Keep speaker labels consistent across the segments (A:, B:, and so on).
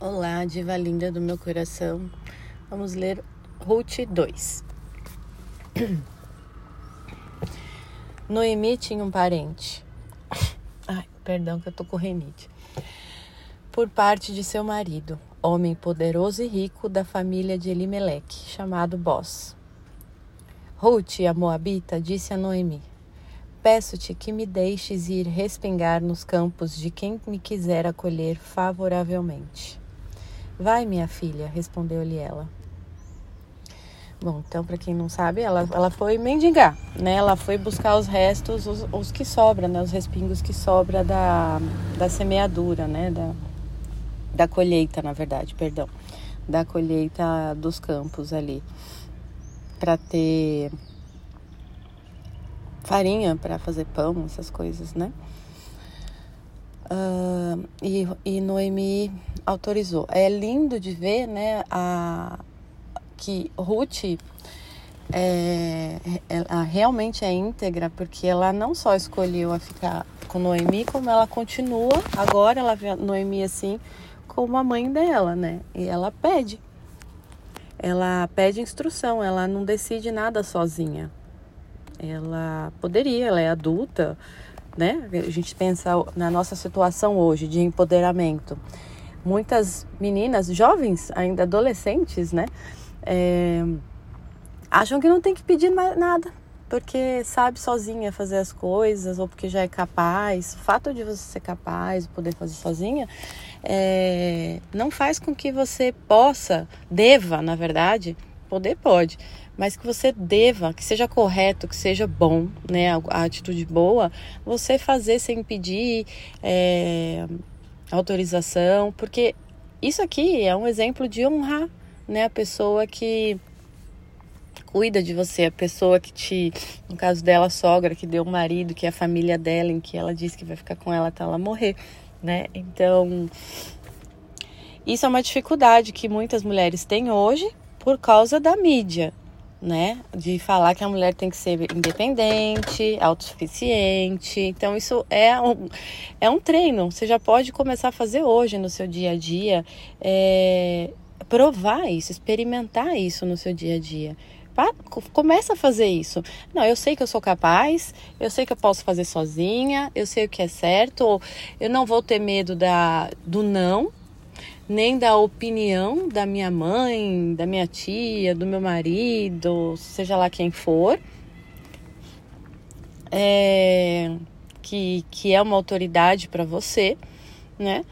A: Olá, diva linda do meu coração. Vamos ler Ruth 2. Noemi tinha um parente. Ai, perdão que eu tô com renite. Por parte de seu marido, homem poderoso e rico da família de Elimeleque, chamado Boss. Ruth, a moabita, disse a Noemi: Peço-te que me deixes ir respingar nos campos de quem me quiser acolher favoravelmente. Vai, minha filha, respondeu-lhe ela. Bom, então, para quem não sabe, ela, ela foi mendigar, né? Ela foi buscar os restos, os, os que sobram, né? Os respingos que sobra da, da semeadura, né? Da, da colheita, na verdade, perdão. Da colheita dos campos ali. Para ter farinha para fazer pão, essas coisas, né? Uh, e, e Noemi autorizou. É lindo de ver, né, a, que Ruth é, ela realmente é íntegra, porque ela não só escolheu a ficar com Noemi, como ela continua, agora ela vê Noemi assim, como a mãe dela, né? E ela pede. Ela pede instrução, ela não decide nada sozinha. Ela poderia, ela é adulta, né? A gente pensa na nossa situação hoje de empoderamento. Muitas meninas, jovens, ainda adolescentes, né? É, acham que não tem que pedir mais nada, porque sabe sozinha fazer as coisas, ou porque já é capaz. O fato de você ser capaz, poder fazer sozinha, é, não faz com que você possa, deva, na verdade, poder pode, mas que você deva, que seja correto, que seja bom, né, a, atitude boa, você fazer sem pedir é, autorização, porque isso aqui é um exemplo de honrar, né, a pessoa que cuida de você, a pessoa que te, no caso dela, a sogra que deu o um marido, que é a família dela, em que ela disse que vai ficar com ela até ela morrer, né? Então, isso é uma dificuldade que muitas mulheres têm hoje por causa da mídia, né? De falar que a mulher tem que ser independente, autossuficiente. Então, isso é um, é um treino. Você já pode começar a fazer hoje no seu dia a dia. É, provar isso, experimentar isso no seu dia a dia. Começa a fazer isso. Não, eu sei que eu sou capaz, eu sei que eu posso fazer sozinha, eu sei o que é certo, eu não vou ter medo da, do não, nem da opinião da minha mãe, da minha tia, do meu marido, seja lá quem for, é, que, que é uma autoridade para você, né?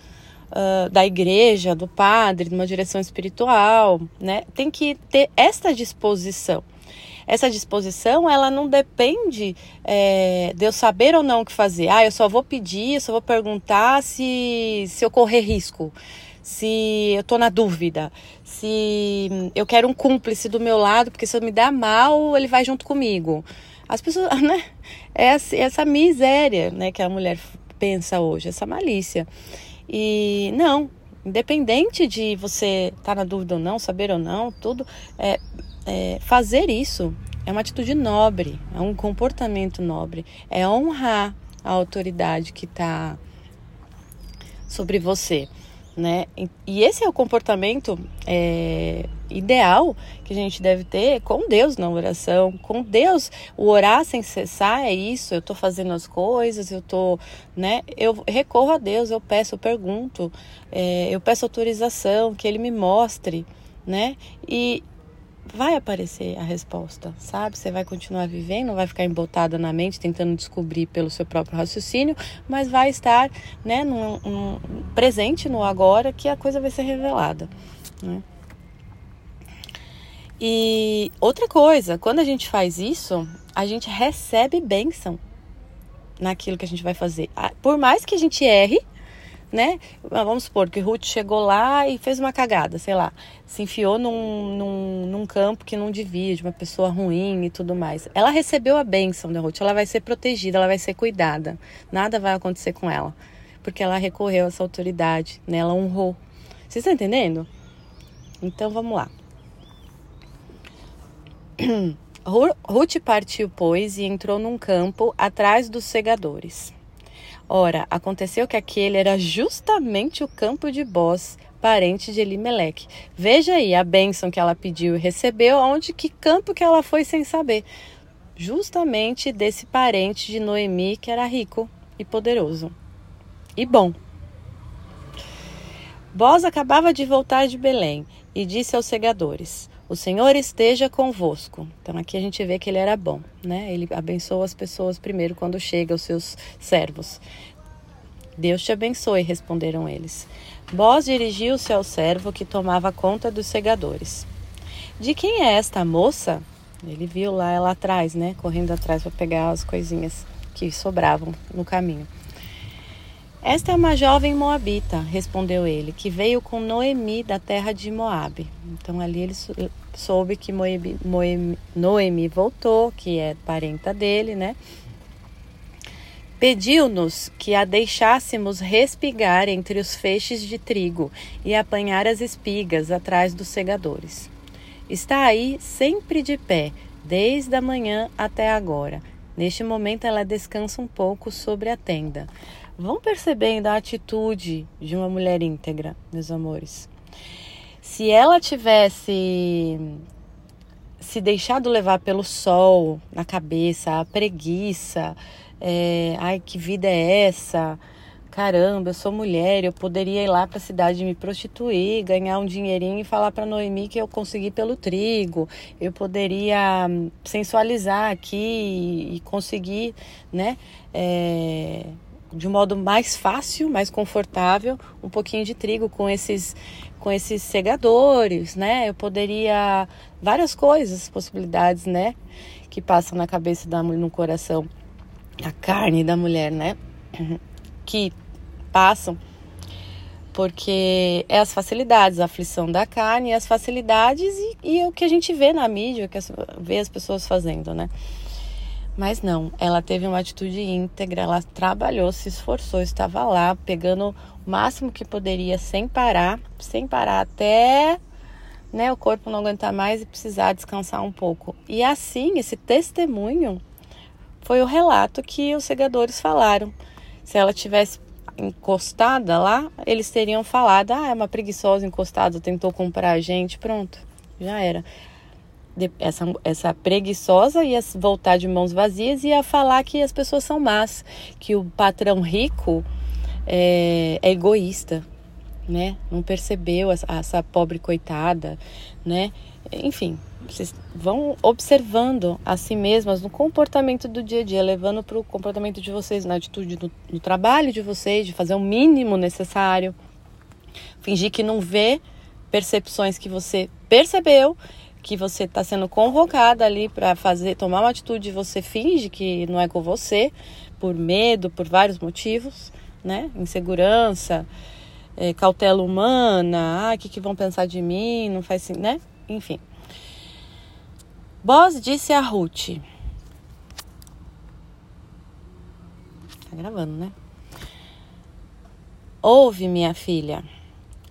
A: Uh, da igreja, do padre, de uma direção espiritual, né? Tem que ter essa disposição. Essa disposição, ela não depende é, de eu saber ou não o que fazer. Ah, eu só vou pedir, eu só vou perguntar se, se eu correr risco se eu tô na dúvida, se eu quero um cúmplice do meu lado, porque se eu me dar mal, ele vai junto comigo. As pessoas, né? É essa miséria, né, que a mulher pensa hoje, essa malícia. E não, independente de você estar tá na dúvida ou não, saber ou não, tudo, é, é, fazer isso é uma atitude nobre, é um comportamento nobre, é honrar a autoridade que está sobre você né? E esse é o comportamento é, ideal que a gente deve ter com Deus na oração, com Deus. O orar sem cessar é isso. Eu estou fazendo as coisas, eu tô, né? Eu recorro a Deus, eu peço, eu pergunto, é, eu peço autorização, que Ele me mostre, né? E vai aparecer a resposta, sabe? Você vai continuar vivendo, vai ficar embotada na mente tentando descobrir pelo seu próprio raciocínio, mas vai estar, né, num, num, presente no agora que a coisa vai ser revelada, né? E outra coisa, quando a gente faz isso, a gente recebe bênção naquilo que a gente vai fazer. Por mais que a gente erre, né? Vamos supor que Ruth chegou lá e fez uma cagada, sei lá, se enfiou num, num, num campo que não devia, de uma pessoa ruim e tudo mais. Ela recebeu a bênção da Ruth, ela vai ser protegida, ela vai ser cuidada. Nada vai acontecer com ela, porque ela recorreu a essa autoridade, né? Ela honrou. Vocês estão entendendo? Então vamos lá. Ruth partiu, pois, e entrou num campo atrás dos segadores. Ora, aconteceu que aquele era justamente o campo de Boz, parente de Elimeleque. Veja aí a bênção que ela pediu e recebeu, onde que campo que ela foi sem saber. Justamente desse parente de Noemi que era rico e poderoso. E bom. Boz acabava de voltar de Belém e disse aos segadores: o Senhor esteja convosco. Então aqui a gente vê que ele era bom, né? Ele abençoa as pessoas primeiro quando chega os seus servos. Deus te abençoe, responderam eles. Boaz dirigiu-se ao servo que tomava conta dos segadores. De quem é esta moça? Ele viu lá ela atrás, né? Correndo atrás para pegar as coisinhas que sobravam no caminho. Esta é uma jovem moabita, respondeu ele, que veio com Noemi da terra de Moabe. Então ali ele soube que Moemi, Noemi voltou, que é parenta dele, né? Pediu-nos que a deixássemos respigar entre os feixes de trigo e apanhar as espigas atrás dos segadores. Está aí sempre de pé, desde a manhã até agora. Neste momento ela descansa um pouco sobre a tenda vão percebendo a atitude de uma mulher íntegra, meus amores. Se ela tivesse se deixado levar pelo sol na cabeça, a preguiça, é, ai que vida é essa? Caramba, eu sou mulher, eu poderia ir lá para a cidade me prostituir, ganhar um dinheirinho e falar para Noemi que eu consegui pelo trigo. Eu poderia hum, sensualizar aqui e conseguir, né? É, de um modo mais fácil, mais confortável, um pouquinho de trigo com esses com esses segadores, né? Eu poderia várias coisas, possibilidades, né, que passam na cabeça da no coração, a carne da mulher, né? Que passam porque é as facilidades, a aflição da carne, as facilidades e, e é o que a gente vê na mídia, que vê as pessoas fazendo, né? Mas não, ela teve uma atitude íntegra, ela trabalhou, se esforçou, estava lá pegando o máximo que poderia sem parar, sem parar até né, o corpo não aguentar mais e precisar descansar um pouco. E assim, esse testemunho foi o relato que os segadores falaram. Se ela tivesse encostada lá, eles teriam falado: ah, é uma preguiçosa encostada, tentou comprar a gente, pronto, já era essa, essa preguiçosa ia voltar de mãos vazias e ia falar que as pessoas são más, que o patrão rico é, é egoísta, né? Não percebeu essa, essa pobre coitada, né? Enfim, vocês vão observando a si mesmas no comportamento do dia a dia, levando para o comportamento de vocês, na atitude do, do trabalho de vocês, de fazer o mínimo necessário, fingir que não vê percepções que você percebeu que você está sendo convocada ali para fazer, tomar uma atitude, você finge que não é com você, por medo, por vários motivos, né? Insegurança, é, cautela humana, ah, o que, que vão pensar de mim, não faz assim, né? Enfim. Boss disse a Ruth. Tá gravando, né? Ouve, minha filha.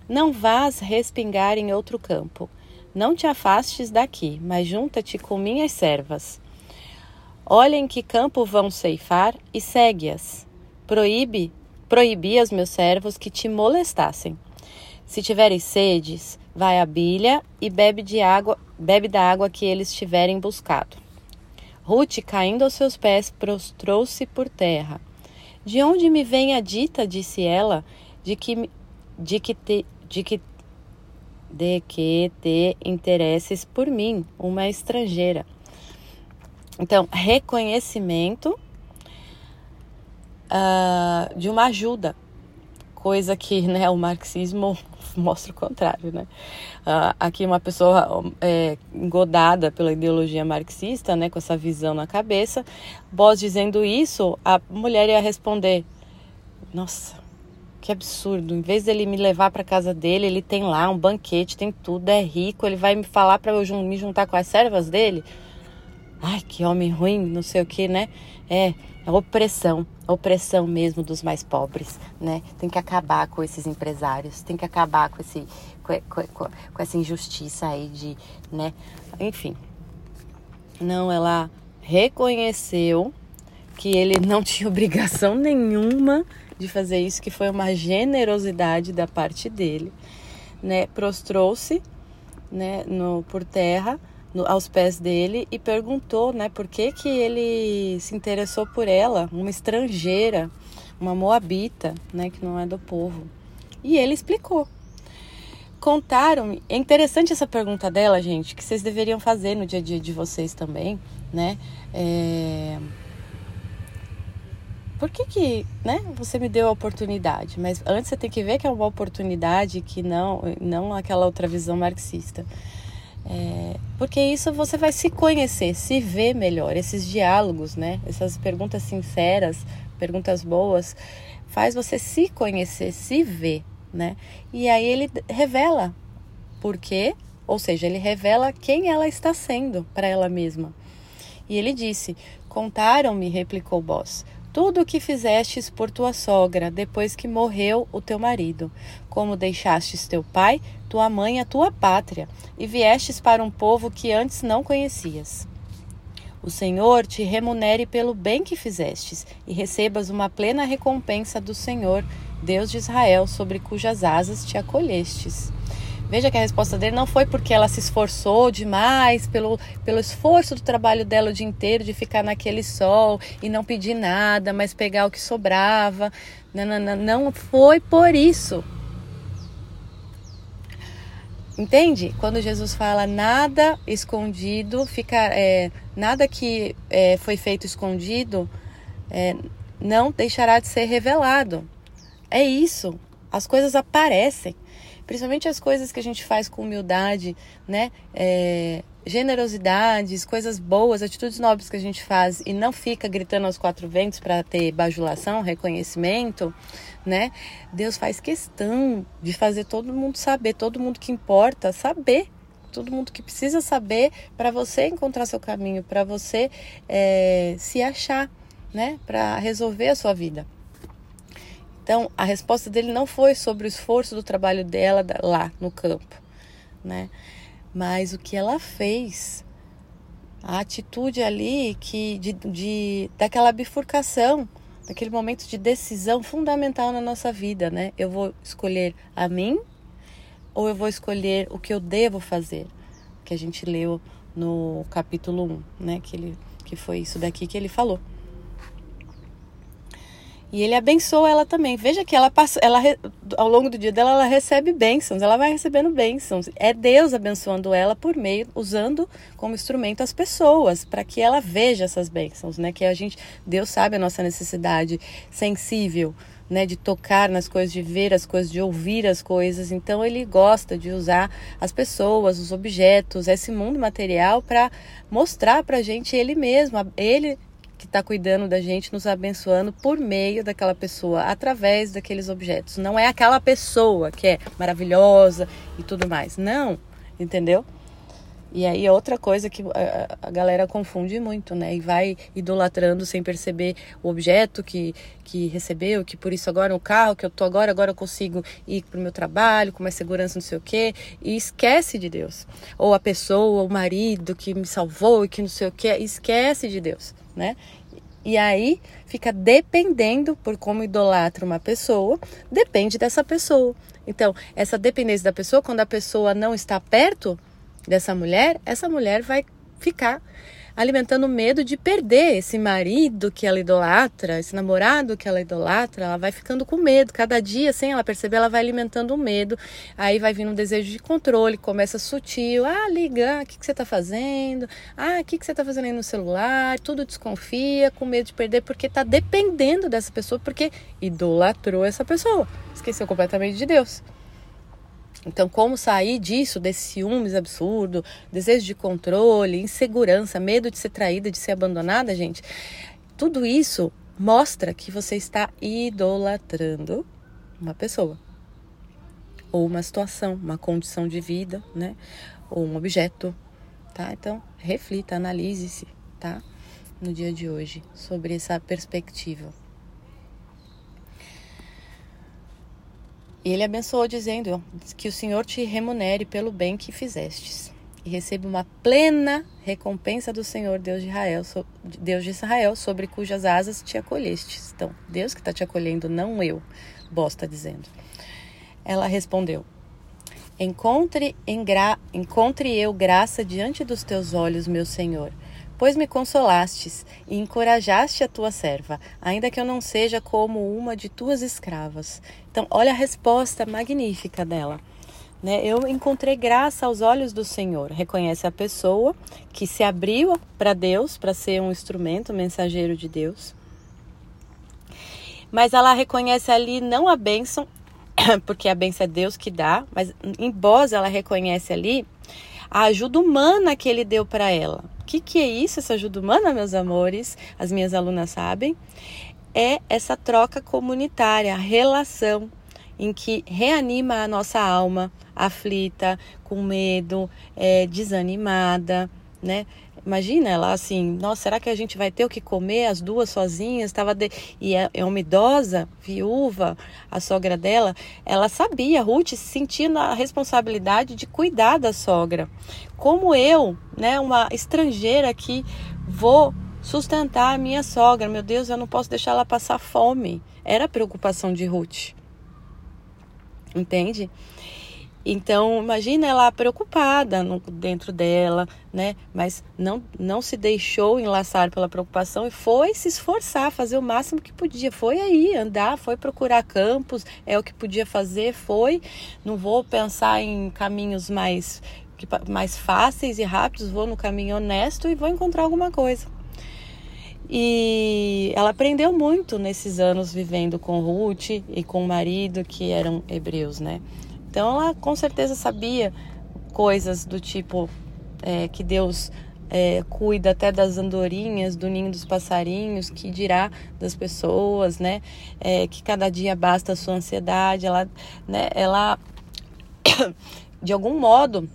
A: Não vás respingar em outro campo. Não te afastes daqui, mas junta-te com minhas servas. Olha em que campo vão ceifar e segue-as. Proíbe, proibi aos meus servos que te molestassem. Se tiveres sedes, vai à bilha e bebe de água, bebe da água que eles tiverem buscado. Ruth, caindo aos seus pés, prostrou-se por terra. De onde me vem a dita, disse ela, de que, de que, te, de que de que te interesses por mim, uma estrangeira. Então, reconhecimento uh, de uma ajuda, coisa que né, o marxismo mostra o contrário, né? Uh, aqui uma pessoa é, engodada pela ideologia marxista, né, com essa visão na cabeça, Boss dizendo isso, a mulher ia responder: Nossa, que absurdo. Em vez dele me levar para casa dele, ele tem lá um banquete, tem tudo, é rico. Ele vai me falar para eu me juntar com as servas dele. Ai, que homem ruim, não sei o que, né? É, é opressão, opressão mesmo dos mais pobres, né? Tem que acabar com esses empresários, tem que acabar com, esse, com, com, com essa injustiça aí de, né? Enfim. Não, ela reconheceu que ele não tinha obrigação nenhuma de fazer isso, que foi uma generosidade da parte dele, né? Prostrou-se, né, no por terra, no, aos pés dele e perguntou, né, por que que ele se interessou por ela, uma estrangeira, uma moabita, né, que não é do povo. E ele explicou. Contaram, é interessante essa pergunta dela, gente, que vocês deveriam fazer no dia a dia de vocês também, né? É por que que, né, você me deu a oportunidade? Mas antes você tem que ver que é uma oportunidade que não, não aquela outra visão marxista. É, porque isso você vai se conhecer, se ver melhor. Esses diálogos, né, essas perguntas sinceras, perguntas boas, faz você se conhecer, se ver, né? E aí ele revela por quê, ou seja, ele revela quem ela está sendo para ela mesma. E ele disse: Contaram-me, replicou o boss tudo o que fizestes por tua sogra, depois que morreu o teu marido, como deixastes teu pai, tua mãe, a tua pátria, e viestes para um povo que antes não conhecias. O Senhor te remunere pelo bem que fizestes, e recebas uma plena recompensa do Senhor, Deus de Israel, sobre cujas asas te acolhestes. Veja que a resposta dele não foi porque ela se esforçou demais, pelo, pelo esforço do trabalho dela o dia inteiro, de ficar naquele sol e não pedir nada, mas pegar o que sobrava. Não, não, não foi por isso. Entende? Quando Jesus fala nada escondido, fica, é, nada que é, foi feito escondido é, não deixará de ser revelado. É isso. As coisas aparecem principalmente as coisas que a gente faz com humildade, né? É, generosidades, coisas boas, atitudes nobres que a gente faz e não fica gritando aos quatro ventos para ter bajulação, reconhecimento, né? Deus faz questão de fazer todo mundo saber, todo mundo que importa saber todo mundo que precisa saber para você encontrar seu caminho, para você é, se achar, né? Para resolver a sua vida. Então, a resposta dele não foi sobre o esforço do trabalho dela lá no campo, né? Mas o que ela fez, a atitude ali que de, de daquela bifurcação, daquele momento de decisão fundamental na nossa vida, né? Eu vou escolher a mim ou eu vou escolher o que eu devo fazer? Que a gente leu no capítulo 1, né? Que, ele, que foi isso daqui que ele falou. E ele abençoa ela também. Veja que ela passa, ela ao longo do dia dela ela recebe bênçãos, ela vai recebendo bênçãos. É Deus abençoando ela por meio, usando como instrumento as pessoas, para que ela veja essas bênçãos, né? Que a gente, Deus sabe a nossa necessidade sensível, né, de tocar nas coisas, de ver as coisas, de ouvir as coisas. Então ele gosta de usar as pessoas, os objetos, esse mundo material para mostrar para a gente ele mesmo, ele que está cuidando da gente, nos abençoando por meio daquela pessoa, através daqueles objetos. Não é aquela pessoa que é maravilhosa e tudo mais. Não, entendeu? E aí outra coisa que a, galera confunde muito, né? E vai idolatrando sem perceber o objeto que, que recebeu, que por isso agora o carro que eu tô agora, agora eu consigo ir pro meu trabalho com mais segurança, não sei o quê, e esquece de Deus. Ou a pessoa, o marido que me salvou e que não sei o quê, esquece de Deus né? E aí fica dependendo por como idolatra uma pessoa, depende dessa pessoa. Então, essa dependência da pessoa, quando a pessoa não está perto dessa mulher, essa mulher vai ficar alimentando medo de perder esse marido que ela idolatra, esse namorado que ela idolatra, ela vai ficando com medo. Cada dia, sem ela perceber, ela vai alimentando o medo. Aí vai vindo um desejo de controle, começa sutil. Ah, liga, o que, que você está fazendo? Ah, o que, que você está fazendo aí no celular? Tudo desconfia, com medo de perder, porque está dependendo dessa pessoa, porque idolatrou essa pessoa. Esqueceu completamente de Deus. Então, como sair disso, desse ciúmes absurdo, desejo de controle, insegurança, medo de ser traída, de ser abandonada, gente? Tudo isso mostra que você está idolatrando uma pessoa ou uma situação, uma condição de vida, né? Ou um objeto, tá? Então, reflita, analise-se, tá? No dia de hoje sobre essa perspectiva. E ele abençoou, dizendo que o Senhor te remunere pelo bem que fizestes. e receba uma plena recompensa do Senhor, Deus de Israel, Deus de Israel, sobre cujas asas te acolhestes. Então, Deus que está te acolhendo, não eu, Boss está dizendo. Ela respondeu: Encontre. Encontre eu graça diante dos teus olhos, meu Senhor, pois me consolastes e encorajaste a tua serva, ainda que eu não seja como uma de tuas escravas. Então, olha a resposta magnífica dela. Né? Eu encontrei graça aos olhos do Senhor. Reconhece a pessoa que se abriu para Deus, para ser um instrumento, um mensageiro de Deus. Mas ela reconhece ali não a bênção, porque a bênção é Deus que dá, mas em Boz ela reconhece ali a ajuda humana que ele deu para ela. O que, que é isso, essa ajuda humana, meus amores? As minhas alunas sabem. É essa troca comunitária, a relação em que reanima a nossa alma aflita, com medo, é, desanimada, né? Imagina ela assim, nossa, será que a gente vai ter o que comer as duas sozinhas? Tava de... E é, é uma idosa, viúva, a sogra dela, ela sabia, Ruth, sentindo a responsabilidade de cuidar da sogra. Como eu, né, uma estrangeira aqui, vou sustentar a minha sogra. Meu Deus, eu não posso deixar ela passar fome. Era a preocupação de Ruth. Entende? Então, imagina ela preocupada no, dentro dela, né? Mas não, não se deixou enlaçar pela preocupação e foi se esforçar, fazer o máximo que podia. Foi aí, andar, foi procurar campos, é o que podia fazer, foi. Não vou pensar em caminhos mais, mais fáceis e rápidos, vou no caminho honesto e vou encontrar alguma coisa. E ela aprendeu muito nesses anos vivendo com Ruth e com o marido, que eram hebreus, né? Então ela com certeza sabia coisas do tipo é, que Deus é, cuida até das andorinhas, do ninho dos passarinhos, que dirá das pessoas, né? É, que cada dia basta a sua ansiedade. Ela, né, ela de algum modo,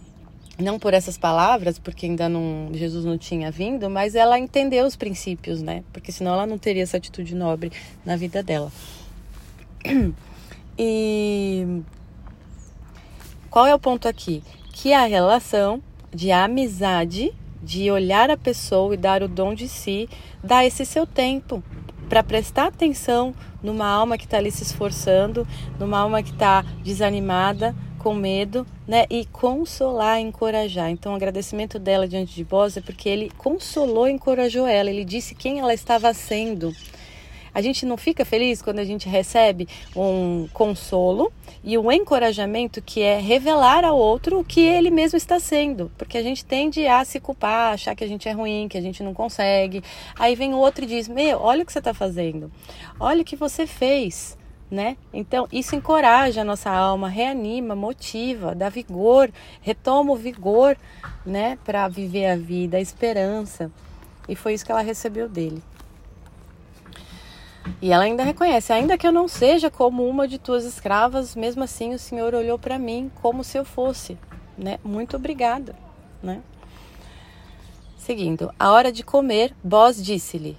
A: não por essas palavras, porque ainda não Jesus não tinha vindo, mas ela entendeu os princípios, né? Porque senão ela não teria essa atitude nobre na vida dela. E qual é o ponto aqui? Que a relação de amizade, de olhar a pessoa e dar o dom de si, dá esse seu tempo para prestar atenção numa alma que está ali se esforçando, numa alma que está desanimada, com medo, né? E consolar, encorajar. Então, o agradecimento dela diante de Boaz é porque ele consolou e encorajou ela. Ele disse quem ela estava sendo. A gente não fica feliz quando a gente recebe um consolo e um encorajamento que é revelar ao outro o que ele mesmo está sendo, porque a gente tende a se culpar, achar que a gente é ruim, que a gente não consegue. Aí vem o outro e diz: Meu, olha o que você está fazendo, olha o que você fez. Né? Então, isso encoraja a nossa alma, reanima, motiva, dá vigor, retoma o vigor, né, para viver a vida, a esperança. E foi isso que ela recebeu dele. E ela ainda reconhece: ainda que eu não seja como uma de tuas escravas, mesmo assim o Senhor olhou para mim como se eu fosse. Né? Muito obrigada. Né? Seguindo, a hora de comer, Boz disse-lhe: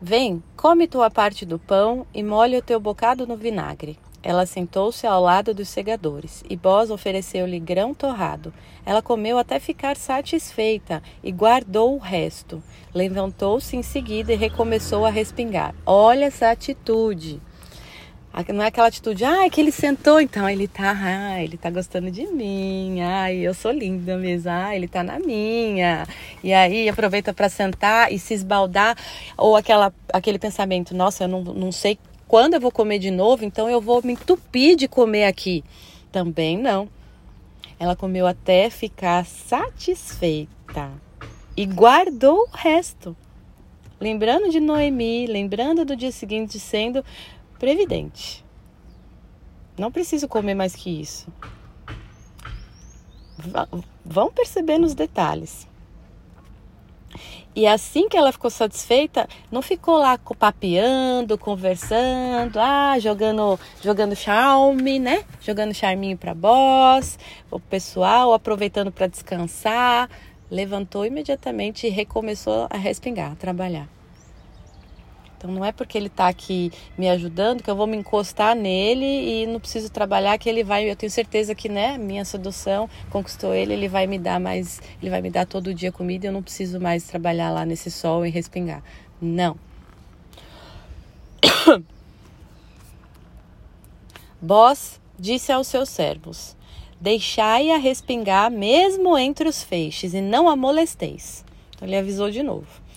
A: Vem, come tua parte do pão e molhe o teu bocado no vinagre. Ela sentou-se ao lado dos segadores, e Boz ofereceu-lhe grão torrado. Ela comeu até ficar satisfeita e guardou o resto. Levantou-se em seguida e recomeçou a respingar. Olha essa atitude. Não é aquela atitude, ah, que ele sentou, então ele tá, ah, ele tá gostando de mim, ai, eu sou linda mesmo, ah, ele tá na minha. E aí aproveita para sentar e se esbaldar, ou aquela, aquele pensamento, nossa, eu não, não sei quando eu vou comer de novo, então eu vou me entupir de comer aqui. Também não. Ela comeu até ficar satisfeita e guardou o resto. Lembrando de Noemi, lembrando do dia seguinte sendo previdente. Não preciso comer mais que isso. Vão perceber nos detalhes. E assim que ela ficou satisfeita, não ficou lá papeando, conversando, ah, jogando, jogando charme, né? Jogando charminho para boss, o pessoal aproveitando para descansar. Levantou imediatamente e recomeçou a respingar, a trabalhar. Então não é porque ele está aqui me ajudando que eu vou me encostar nele e não preciso trabalhar que ele vai, eu tenho certeza que, né, minha sedução conquistou ele, ele vai me dar mais, ele vai me dar todo dia comida, eu não preciso mais trabalhar lá nesse sol e respingar. Não. Boss disse aos seus servos: Deixai-a respingar mesmo entre os feixes e não a molesteis. Então ele avisou de novo.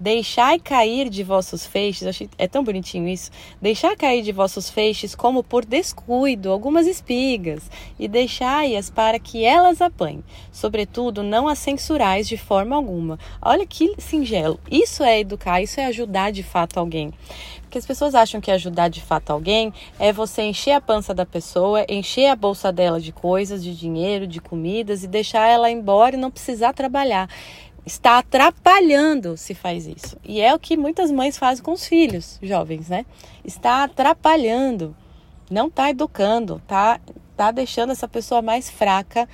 A: Deixai cair de vossos feixes, achei, é tão bonitinho isso. Deixai cair de vossos feixes como por descuido algumas espigas, e deixai-as para que elas apanhem. Sobretudo, não as censurais de forma alguma. Olha que singelo. Isso é educar, isso é ajudar de fato alguém. Porque as pessoas acham que ajudar de fato alguém é você encher a pança da pessoa, encher a bolsa dela de coisas, de dinheiro, de comidas e deixar ela embora e não precisar trabalhar está atrapalhando se faz isso. E é o que muitas mães fazem com os filhos jovens, né? Está atrapalhando, não está educando, está tá deixando essa pessoa mais fraca,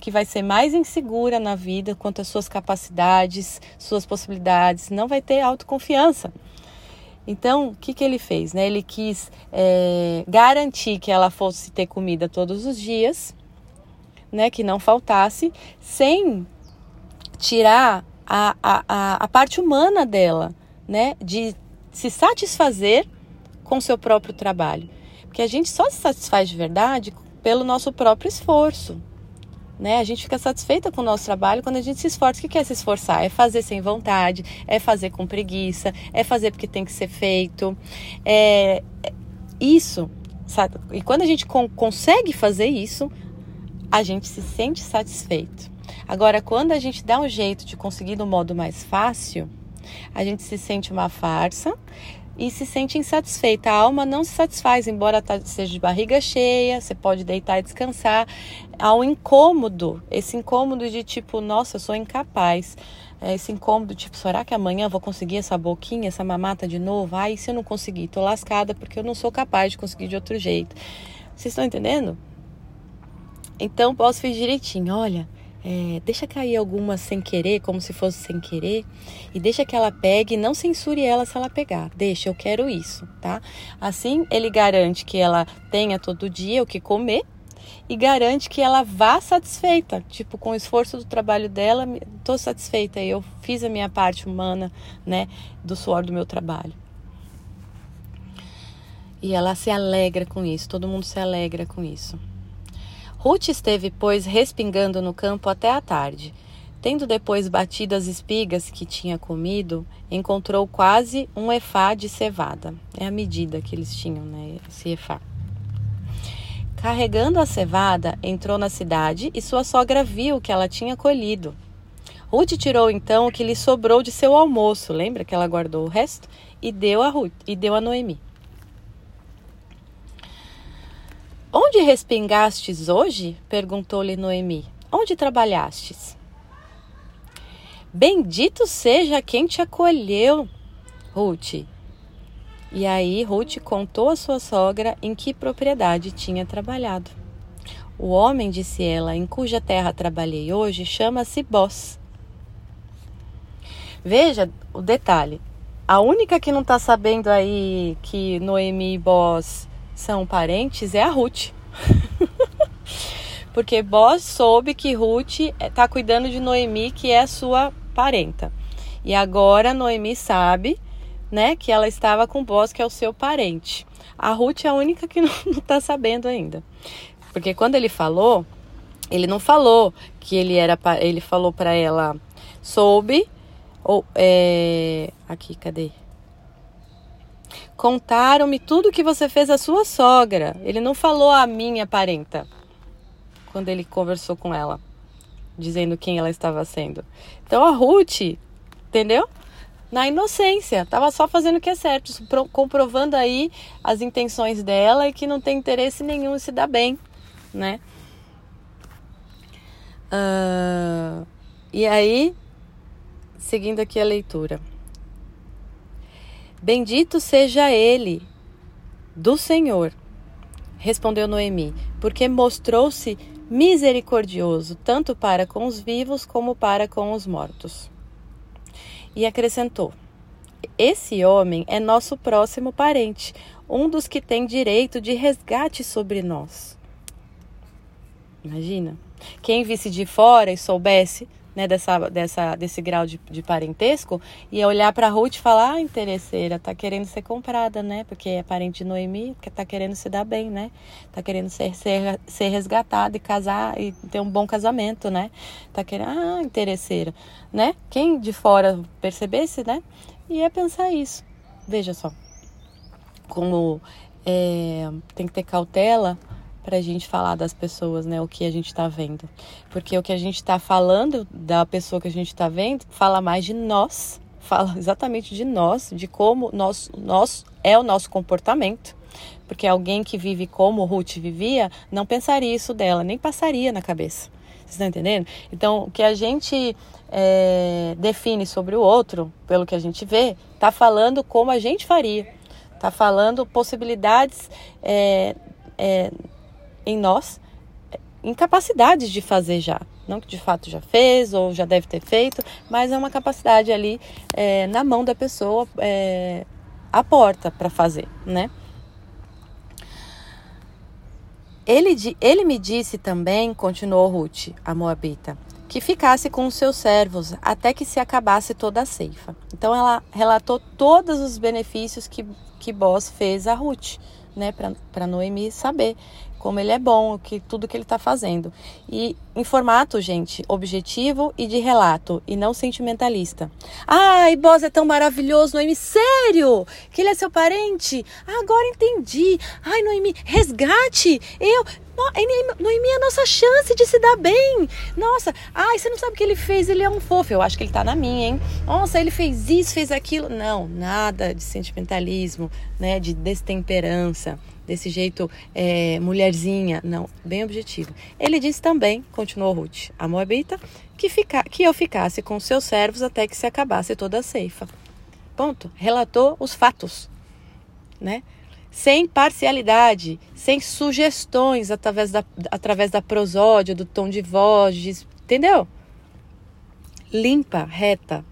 A: que vai ser mais insegura na vida quanto às suas capacidades, suas possibilidades, não vai ter autoconfiança. Então, o que, que ele fez? Né? Ele quis é, garantir que ela fosse ter comida todos os dias, né? que não faltasse, sem tirar a, a, a parte humana dela, né? De se satisfazer com seu próprio trabalho. Porque a gente só se satisfaz de verdade pelo nosso próprio esforço. Né? A gente fica satisfeita com o nosso trabalho quando a gente se esforça. O que é se esforçar? É fazer sem vontade, é fazer com preguiça, é fazer porque tem que ser feito. É, é isso, sabe? E quando a gente consegue fazer isso, a gente se sente satisfeito. Agora, quando a gente dá um jeito de conseguir no modo mais fácil, a gente se sente uma farsa e se sente insatisfeita. A alma não se satisfaz, embora tá, seja de barriga cheia, você pode deitar e descansar. Há um incômodo, esse incômodo de tipo, nossa, eu sou incapaz. É, esse incômodo, tipo, será que amanhã eu vou conseguir essa boquinha, essa mamata de novo? Ai, se eu não conseguir, tô lascada porque eu não sou capaz de conseguir de outro jeito. Vocês estão entendendo? Então, posso fazer direitinho. Olha, é, deixa cair alguma sem querer, como se fosse sem querer, e deixa que ela pegue, não censure ela se ela pegar. Deixa, eu quero isso, tá? Assim, ele garante que ela tenha todo dia o que comer e garante que ela vá satisfeita, tipo, com o esforço do trabalho dela, tô satisfeita, eu fiz a minha parte humana, né, do suor do meu trabalho. E ela se alegra com isso, todo mundo se alegra com isso. Ruth esteve, pois, respingando no campo até a tarde. Tendo depois batido as espigas que tinha comido, encontrou quase um efá de cevada. É a medida que eles tinham, né? Esse efá. Carregando a cevada, entrou na cidade e sua sogra viu que ela tinha colhido. Ruth tirou então o que lhe sobrou de seu almoço, lembra que ela guardou o resto? E deu a Ruth, e deu a Noemi. Onde respingastes hoje? perguntou-lhe Noemi. Onde trabalhastes? Bendito seja quem te acolheu, Ruth. E aí Ruth contou à sua sogra em que propriedade tinha trabalhado. O homem, disse ela, em cuja terra trabalhei hoje, chama-se Boss. Veja o detalhe. A única que não está sabendo aí que Noemi e Boss são parentes é a Ruth. Porque Boaz soube que Ruth está cuidando de Noemi, que é sua parenta. E agora Noemi sabe, né, que ela estava com Boaz, que é o seu parente. A Ruth é a única que não está sabendo ainda. Porque quando ele falou, ele não falou que ele era, ele falou para ela, soube, ou é, aqui, cadê? Contaram-me tudo que você fez à sua sogra. Ele não falou a minha parenta quando ele conversou com ela, dizendo quem ela estava sendo. Então a Ruth, entendeu? Na inocência, estava só fazendo o que é certo, comprovando aí as intenções dela e que não tem interesse nenhum em se dar bem, né? Uh, e aí, seguindo aqui a leitura. Bendito seja ele do Senhor, respondeu Noemi, porque mostrou-se misericordioso tanto para com os vivos como para com os mortos. E acrescentou: esse homem é nosso próximo parente, um dos que tem direito de resgate sobre nós. Imagina. Quem visse de fora e soubesse né, dessa, dessa, desse grau de, de parentesco, ia olhar para Ruth e falar: ah, interesseira, tá querendo ser comprada, né? Porque é parente de Noemi, que tá querendo se dar bem, né? Tá querendo ser, ser, ser resgatada e casar e ter um bom casamento, né? Tá querendo, ah, interesseira, né? Quem de fora percebesse, né? Ia pensar isso. Veja só, como é, tem que ter cautela a gente falar das pessoas, né? O que a gente está vendo. Porque o que a gente está falando da pessoa que a gente está vendo fala mais de nós, fala exatamente de nós, de como nós, nós é o nosso comportamento. Porque alguém que vive como Ruth vivia não pensaria isso dela, nem passaria na cabeça. Vocês estão entendendo? Então, o que a gente é, define sobre o outro, pelo que a gente vê, está falando como a gente faria. Está falando possibilidades é, é, em nós incapacidades de fazer já. Não que de fato já fez ou já deve ter feito, mas é uma capacidade ali é, na mão da pessoa, é, a porta para fazer, né? Ele, ele me disse também, continuou Ruth, a Moabita, que ficasse com os seus servos até que se acabasse toda a ceifa. Então ela relatou todos os benefícios que, que Boaz fez a Ruth, né, para Noemi saber como ele é bom, que tudo que ele está fazendo. E em formato, gente, objetivo e de relato, e não sentimentalista. Ai, Boss é tão maravilhoso, Noemi, sério? Que ele é seu parente? Agora entendi. Ai, Noemi, resgate! Eu. Noemi é a nossa chance de se dar bem. Nossa, ai, você não sabe o que ele fez, ele é um fofo. Eu acho que ele tá na minha, hein? Nossa, ele fez isso, fez aquilo. Não, nada de sentimentalismo, né? De destemperança desse jeito é, mulherzinha. Não, bem objetivo. Ele disse também, continuou Ruth, a Moabita, que, fica, que eu ficasse com seus servos até que se acabasse toda a ceifa. Ponto. Relatou os fatos, né? Sem parcialidade, sem sugestões através da, através da prosódia, do tom de voz, de, entendeu? Limpa, reta.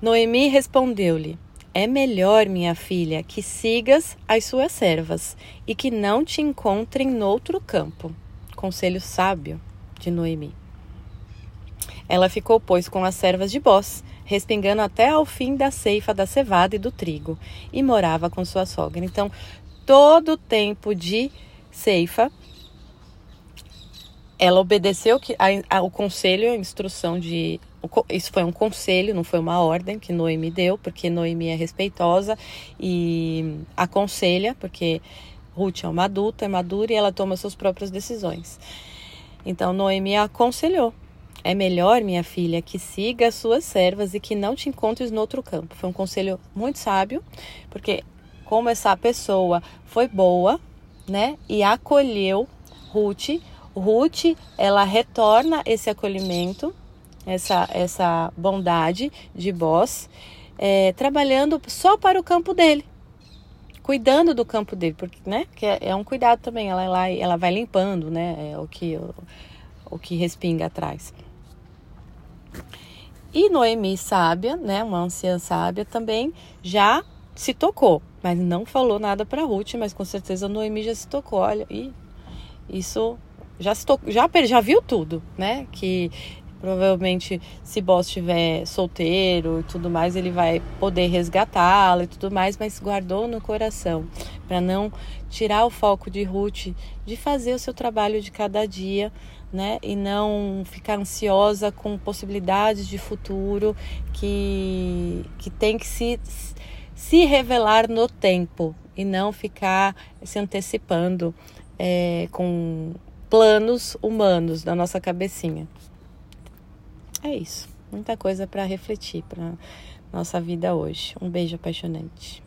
A: Noemi respondeu-lhe: é melhor, minha filha, que sigas as suas servas e que não te encontrem noutro campo. Conselho sábio de Noemi. Ela ficou, pois, com as servas de Bós, respingando até ao fim da ceifa da cevada e do trigo, e morava com sua sogra. Então, todo o tempo de ceifa, ela obedeceu o conselho, a instrução de isso foi um conselho, não foi uma ordem que Noemi deu, porque Noemi é respeitosa e aconselha, porque Ruth é uma adulta, é madura e ela toma suas próprias decisões. Então Noemi aconselhou. É melhor, minha filha, que siga as suas servas e que não te encontres no outro campo. Foi um conselho muito sábio, porque como essa pessoa foi boa, né, e acolheu Ruth, Ruth, ela retorna esse acolhimento essa, essa bondade de Boss, é, trabalhando só para o campo dele, cuidando do campo dele, porque, né, que é, é um cuidado também, ela, ela, ela vai limpando, né, é o que, o, o que respinga atrás. E Noemi sábia, né, uma anciã sábia também, já se tocou, mas não falou nada para Ruth, mas com certeza Noemi já se tocou, olha, e isso já se tocou, já, já viu tudo, né, que Provavelmente, se Boss estiver solteiro e tudo mais, ele vai poder resgatá-la e tudo mais, mas guardou no coração para não tirar o foco de Ruth de fazer o seu trabalho de cada dia, né? E não ficar ansiosa com possibilidades de futuro que, que tem que se, se revelar no tempo e não ficar se antecipando é, com planos humanos da nossa cabecinha é isso. Muita coisa para refletir para nossa vida hoje. Um beijo apaixonante.